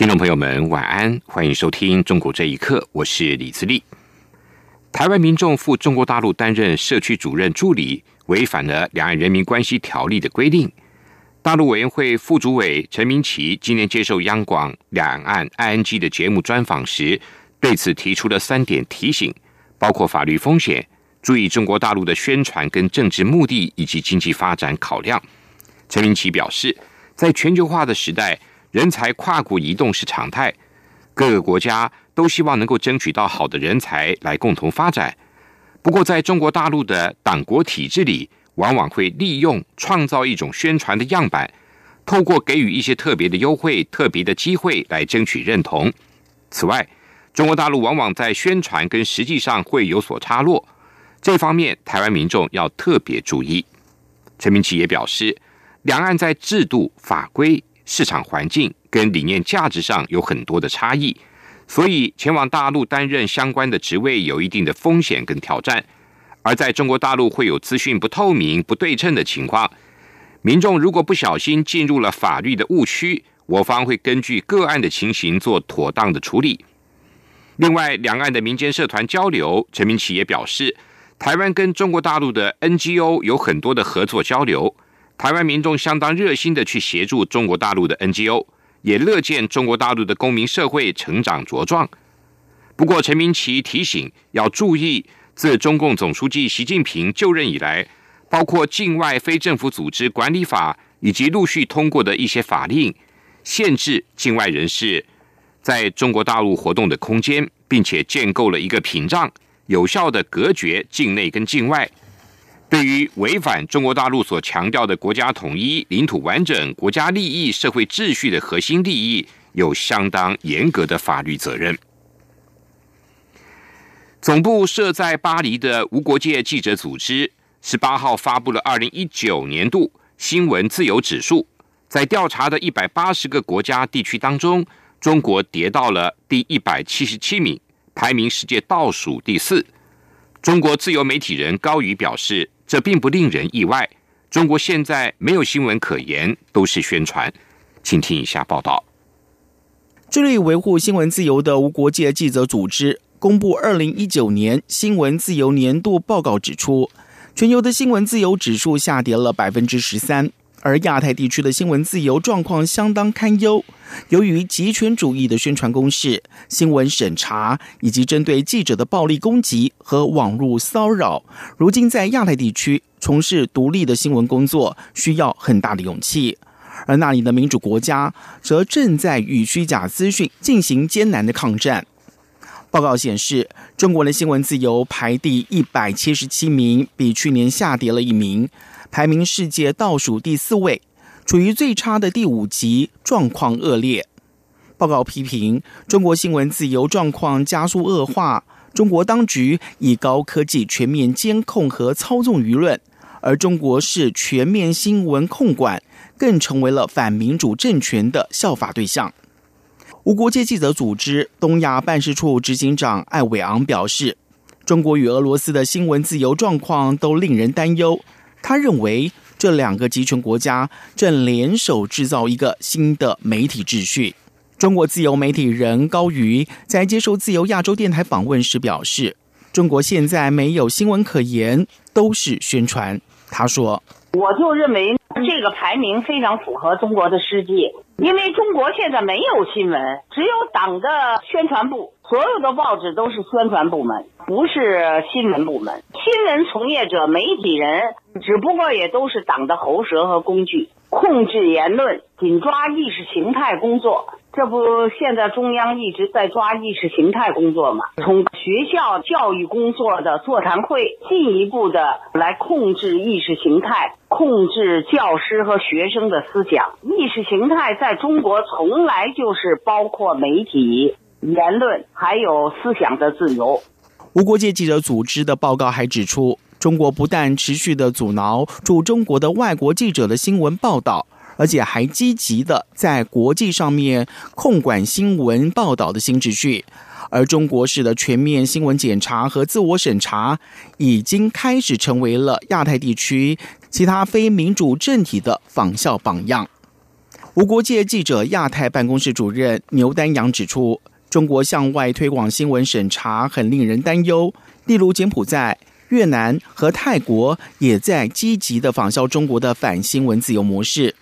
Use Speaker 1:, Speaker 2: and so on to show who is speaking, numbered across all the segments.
Speaker 1: 听众朋友们，晚安，欢迎收听《中国这一刻》，我是李自立。台湾民众赴中国大陆担任社区主任助理，违反了《两岸人民关系条例》的规定。大陆委员会副主委陈明奇今年接受央广《两岸 ING》的节目专访时，对此提出了三点提醒，包括法律风险、注意中国大陆的宣传跟政治目的以及经济发展考量。陈明奇表示，在全球化的时代，人才跨国移动是常态，各个国家都希望能够争取到好的人才来共同发展。不过，在中国大陆的党国体制里，往往会利用创造一种宣传的样板，透过给予一些特别的优惠、特别的机会来争取认同。此外，中国大陆往往在宣传跟实际上会有所差落，这方面台湾民众要特别注意。陈明奇也表示，两岸在制度、法规。市场环境跟理念价值上有很多的差异，所以前往大陆担任相关的职位有一定的风险跟挑战。而在中国大陆会有资讯不透明、不对称的情况，民众如果不小心进入了法律的误区，我方会根据个案的情形做妥当的处理。另外，两岸的民间社团交流，陈明奇也表示，台湾跟中国大陆的 NGO 有很多的合作交流。台湾民众相当热心的去协助中国大陆的 NGO，也乐见中国大陆的公民社会成长茁壮。不过，陈明奇提醒要注意，自中共总书记习近平就任以来，包括境外非政府组织管理法以及陆续通过的一些法令，限制境外人士在中国大陆活动的空间，并且建构了一个屏障，有效的隔绝境内跟境外。对于违反中国大陆所强调的国家统一、领土完整、国家利益、社会秩序的核心利益，有相当严格的法律责任。总部设在巴黎的无国界记者组织十八号发布了二零一九年度新闻自由指数，在调查的一百八十个国家地区当中，中国跌到了第一百七十七名，排名世界倒数第四。中国自由媒体人高宇表示。这并不令人意外。中国现在没有新闻可言，都是宣传。请听一下报道。
Speaker 2: 致力维护新闻自由的无国界记者组织公布二零一九年新闻自由年度报告，指出全球的新闻自由指数下跌了百分之十三。而亚太地区的新闻自由状况相当堪忧，由于极权主义的宣传攻势、新闻审查以及针对记者的暴力攻击和网络骚扰，如今在亚太地区从事独立的新闻工作需要很大的勇气。而那里的民主国家则正在与虚假资讯进行艰难的抗战。报告显示，中国的新闻自由排第一百七十七名，比去年下跌了一名。排名世界倒数第四位，处于最差的第五级，状况恶劣。报告批评中国新闻自由状况加速恶化，中国当局以高科技全面监控和操纵舆论，而中国式全面新闻控管更成为了反民主政权的效法对象。无国界记者组织东亚办事处执行长艾伟昂表示，中国与俄罗斯的新闻自由状况都令人担忧。他认为，这两个集权国家正联手制造一个新的媒体秩序。中国自由媒体人高瑜在接受自由亚洲电台访问时表示：“中国现在没有新闻可言，都是宣传。”他说：“
Speaker 3: 我就认为这个排名非常符合中国的实际，因为中国现在没有新闻，只有党的宣传部。”所有的报纸都是宣传部门，不是新闻部门。新闻从业者、媒体人，只不过也都是党的喉舌和工具，控制言论，紧抓意识形态工作。这不，现在中央一直在抓意识形态工作嘛？从学校教育工作的座谈会，进一步的来控制意识形态，控制教师和学生的思想。意识形态在中国从来就是包括媒体。言论还有思想的自由。
Speaker 2: 无国界记者组织的报告还指出，中国不但持续的阻挠驻中国的外国记者的新闻报道，而且还积极的在国际上面控管新闻报道的新秩序。而中国式的全面新闻检查和自我审查，已经开始成为了亚太地区其他非民主政体的仿效榜样。无国界记者亚太办公室主任牛丹阳指出，中国向外推广新闻审查很令人担忧。例如，柬埔寨、越南和泰国也在积极的仿效中国的反新闻自由模式。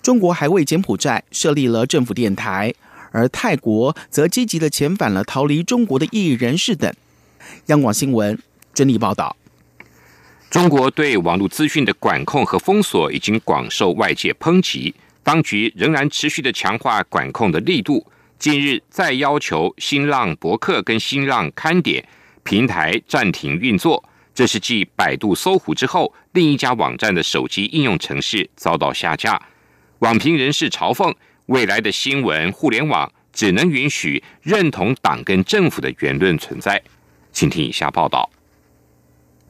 Speaker 2: 中国还为柬埔寨设立了政府电台。而泰国则积极的遣返了逃离中国的异议人士等。央广新闻整理报道：
Speaker 1: 中国对网络资讯的管控和封锁已经广受外界抨击，当局仍然持续的强化管控的力度。近日再要求新浪博客跟新浪看点平台暂停运作，这是继百度、搜狐之后另一家网站的手机应用程式遭到下架。网评人士嘲讽。未来的新闻互联网只能允许认同党跟政府的言论存在。请听以下报道：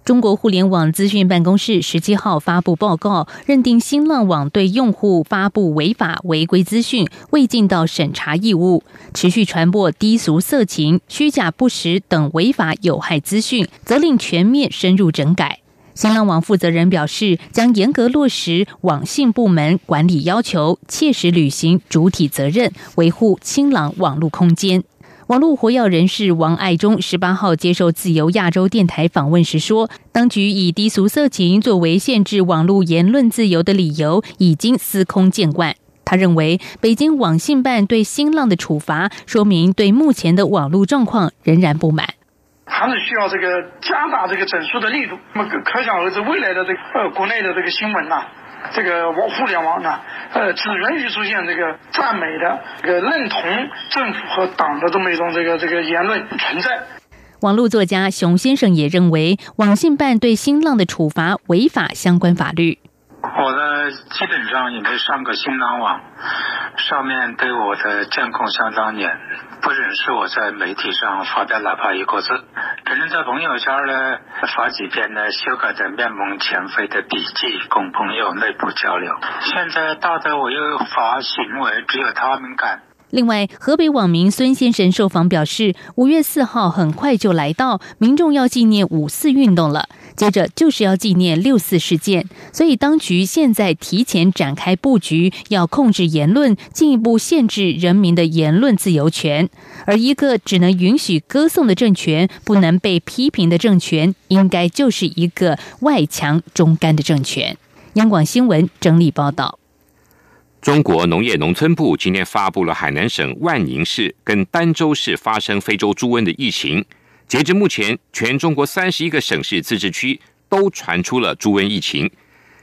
Speaker 4: 中国互联网资讯办公室十七号发布报告，认定新浪网对用户发布违法违规资讯，未尽到审查义务，持续传播低俗色情、虚假不实等违法有害资讯，责令全面深入整改。新浪网负责人表示，将严格落实网信部门管理要求，切实履行主体责任，维护清朗网络空间。网络活跃人士王爱忠十八号接受自由亚洲电台访问时说，当局以低俗色情作为限制网络言论自由的理由，已经司空见惯。他认为，北京网信办对新浪的处罚，说明对目前的网络状况仍然不满。
Speaker 5: 还是需要这个加大这个整肃的力度。那么可想而知，未来的这个呃国内的这个新闻呐，这个网互联网呢，呃，只允许出现这个赞美的、这个认同政府和党的这么一种这个这个言论存在。
Speaker 4: 网络作家熊先生也认为，网信办对新浪的处罚违法相关法律。
Speaker 6: 我呢，基本上也没上过新浪网，上面对我的监控相当严，不允许我在媒体上发表哪怕一个字，可能在朋友圈呢发几篇呢修改的面目全非的笔记，供朋友内部交流。现在大的我又发行为，只有他们敢。
Speaker 4: 另外，河北网民孙先生受访表示，五月四号很快就来到，民众要纪念五四运动了，接着就是要纪念六四事件，所以当局现在提前展开布局，要控制言论，进一步限制人民的言论自由权。而一个只能允许歌颂的政权，不能被批评的政权，应该就是一个外强中干的政权。央广新闻整理报道。
Speaker 1: 中国农业农村部今天发布了海南省万宁市跟儋州市发生非洲猪瘟的疫情。截至目前，全中国三十一个省市自治区都传出了猪瘟疫情。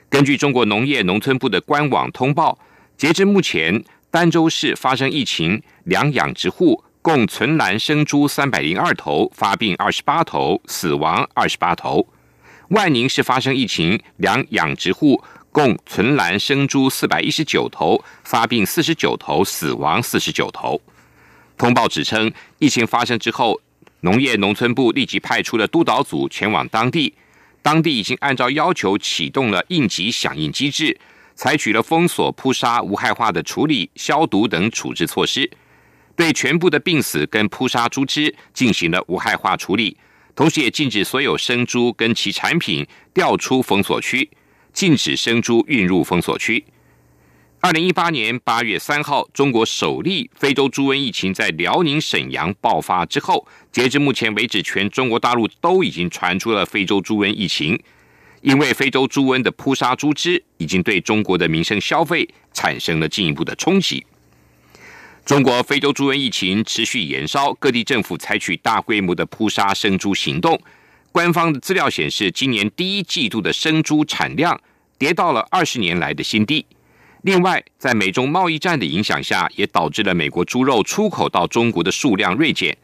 Speaker 1: 根据中国农业农村部的官网通报，截至目前，儋州市发生疫情，两养殖户共存栏生猪三百零二头，发病二十八头，死亡二十八头。万宁市发生疫情，两养殖户。共存栏生猪四百一十九头，发病四十九头，死亡四十九头。通报指称，疫情发生之后，农业农村部立即派出了督导组前往当地，当地已经按照要求启动了应急响应机制，采取了封锁、扑杀、无害化的处理、消毒等处置措施，对全部的病死跟扑杀猪只进行了无害化处理，同时也禁止所有生猪跟其产品调出封锁区。禁止生猪运入封锁区。二零一八年八月三号，中国首例非洲猪瘟疫情在辽宁沈阳爆发之后，截至目前为止，全中国大陆都已经传出了非洲猪瘟疫情。因为非洲猪瘟的扑杀猪只，已经对中国的民生消费产生了进一步的冲击。中国非洲猪瘟疫情持续延烧，各地政府采取大规模的扑杀生猪行动。官方的资料显示，今年第一季度的生猪产量跌到了二十年来的新低。另外，在美中贸易战的影响下，也导致了美国猪肉出口到中国的数量锐减。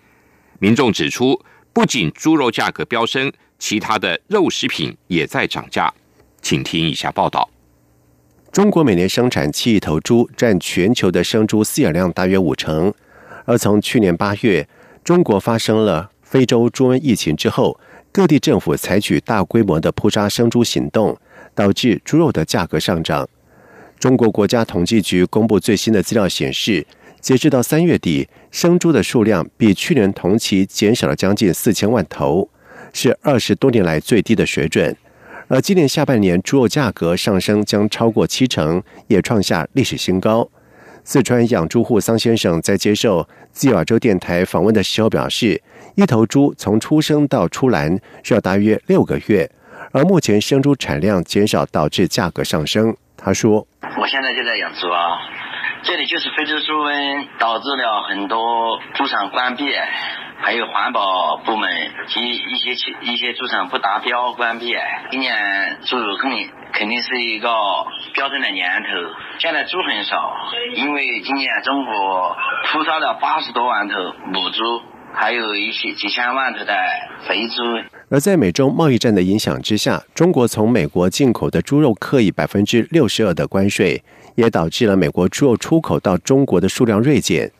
Speaker 1: 民众指出，不仅猪肉价格飙升，其他的肉食品也在涨价。请听以下报道：
Speaker 7: 中国每年生产七亿头猪，占全球的生猪饲养量大约五成。而从去年八月中国发生了非洲猪瘟疫情之后，各地政府采取大规模的扑杀生猪行动，导致猪肉的价格上涨。中国国家统计局公布最新的资料显示，截至到三月底，生猪的数量比去年同期减少了将近四千万头，是二十多年来最低的水准。而今年下半年猪肉价格上升将超过七成，也创下历史新高。四川养猪户桑先生在接受自由州电台访问的时候表示，一头猪从出生到出栏需要大约六个月，而目前生猪产量减少导致价格上升。他说。
Speaker 8: 我现在就在养猪啊，这里就是非洲猪瘟导致了很多猪场关闭，还有环保部门及一些一些猪场不达标关闭。今年猪肉肯定肯定是一个标准的年头，现在猪很少，因为今年中国扑杀了八十多万头母猪，还有一些几千万头的肥猪。
Speaker 7: 而在美中贸易战的影响之下，中国从美国进口的猪肉刻以百分之六十二的关税，也导致了美国猪肉出口到中国的数量锐减。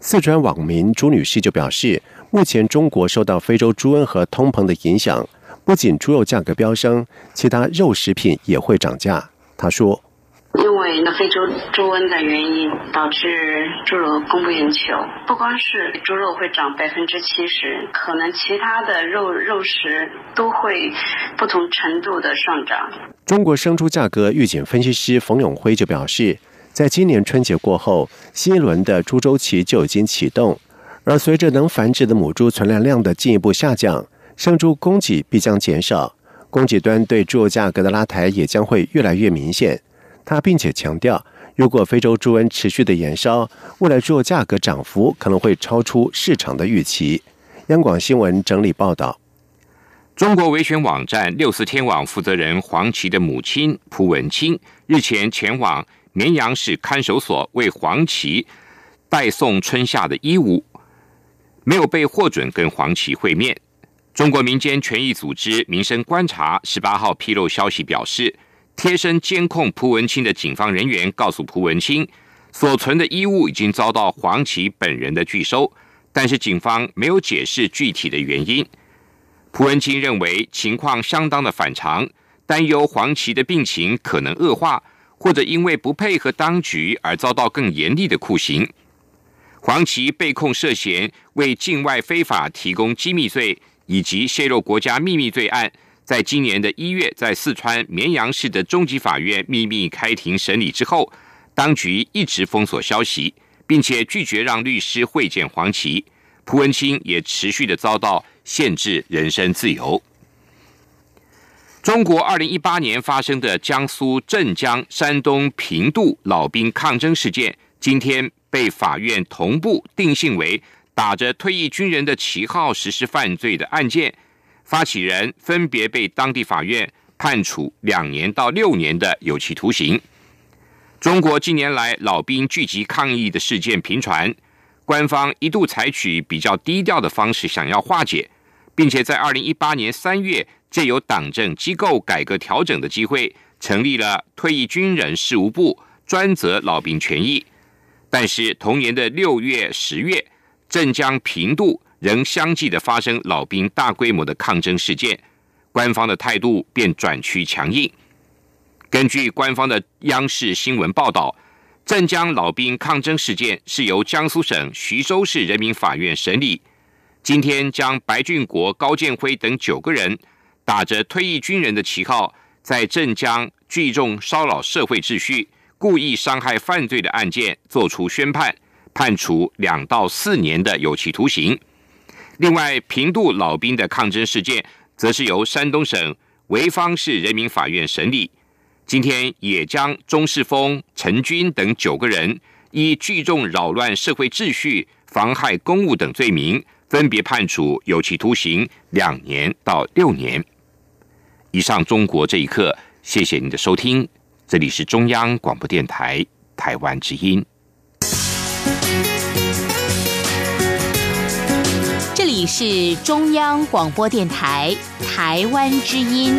Speaker 7: 四川网民朱女士就表示，目前中国受到非洲猪瘟和通膨的影响，不仅猪肉价格飙升，其他肉食品也会涨价。她说。
Speaker 9: 因为那非洲猪瘟的原因，导致猪肉供不应求。不光是猪肉会涨百分之七十，可能其他的肉肉食都会不同程度的上涨。
Speaker 7: 中国生猪价格预警分析师冯永辉就表示，在今年春节过后，新一轮的猪周期就已经启动，而随着能繁殖的母猪存栏量的进一步下降，生猪供给必将减少，供给端对猪肉价格的拉抬也将会越来越明显。他并且强调，如果非洲猪瘟持续的延烧，未来猪肉价格涨幅可能会超出市场的预期。央广新闻整理报道：
Speaker 1: 中国维权网站六四天网负责人黄琦的母亲蒲文清日前前往绵阳市看守所为黄琦代送春夏的衣物，没有被获准跟黄琦会面。中国民间权益组织民生观察十八号披露消息表示。贴身监控蒲文清的警方人员告诉蒲文清，所存的衣物已经遭到黄琦本人的拒收，但是警方没有解释具体的原因。蒲文清认为情况相当的反常，担忧黄琦的病情可能恶化，或者因为不配合当局而遭到更严厉的酷刑。黄琦被控涉嫌为境外非法提供机密罪以及泄露国家秘密罪案。在今年的一月，在四川绵阳市的中级法院秘密开庭审理之后，当局一直封锁消息，并且拒绝让律师会见黄琦。蒲文清也持续的遭到限制人身自由。中国二零一八年发生的江苏镇江、山东平度老兵抗争事件，今天被法院同步定性为打着退役军人的旗号实施犯罪的案件。发起人分别被当地法院判处两年到六年的有期徒刑。中国近年来老兵聚集抗议的事件频传，官方一度采取比较低调的方式想要化解，并且在二零一八年三月借由党政机构改革调整的机会，成立了退役军人事务部，专责老兵权益。但是同年的六月、十月，镇江、平度。仍相继的发生老兵大规模的抗争事件，官方的态度便转趋强硬。根据官方的央视新闻报道，镇江老兵抗争事件是由江苏省徐州市人民法院审理。今天将白俊国、高建辉等九个人打着退役军人的旗号，在镇江聚众骚扰社会秩序、故意伤害犯罪的案件作出宣判，判处两到四年的有期徒刑。另外，平度老兵的抗争事件，则是由山东省潍坊市人民法院审理。今天也将钟世峰、陈军等九个人以聚众扰乱社会秩序、妨害公务等罪名，分别判处有期徒刑两年到六年。以上，中国这一刻，谢谢您的收听，这里是中央广播电台台湾之音。
Speaker 4: 你是中央广播电台台湾之音。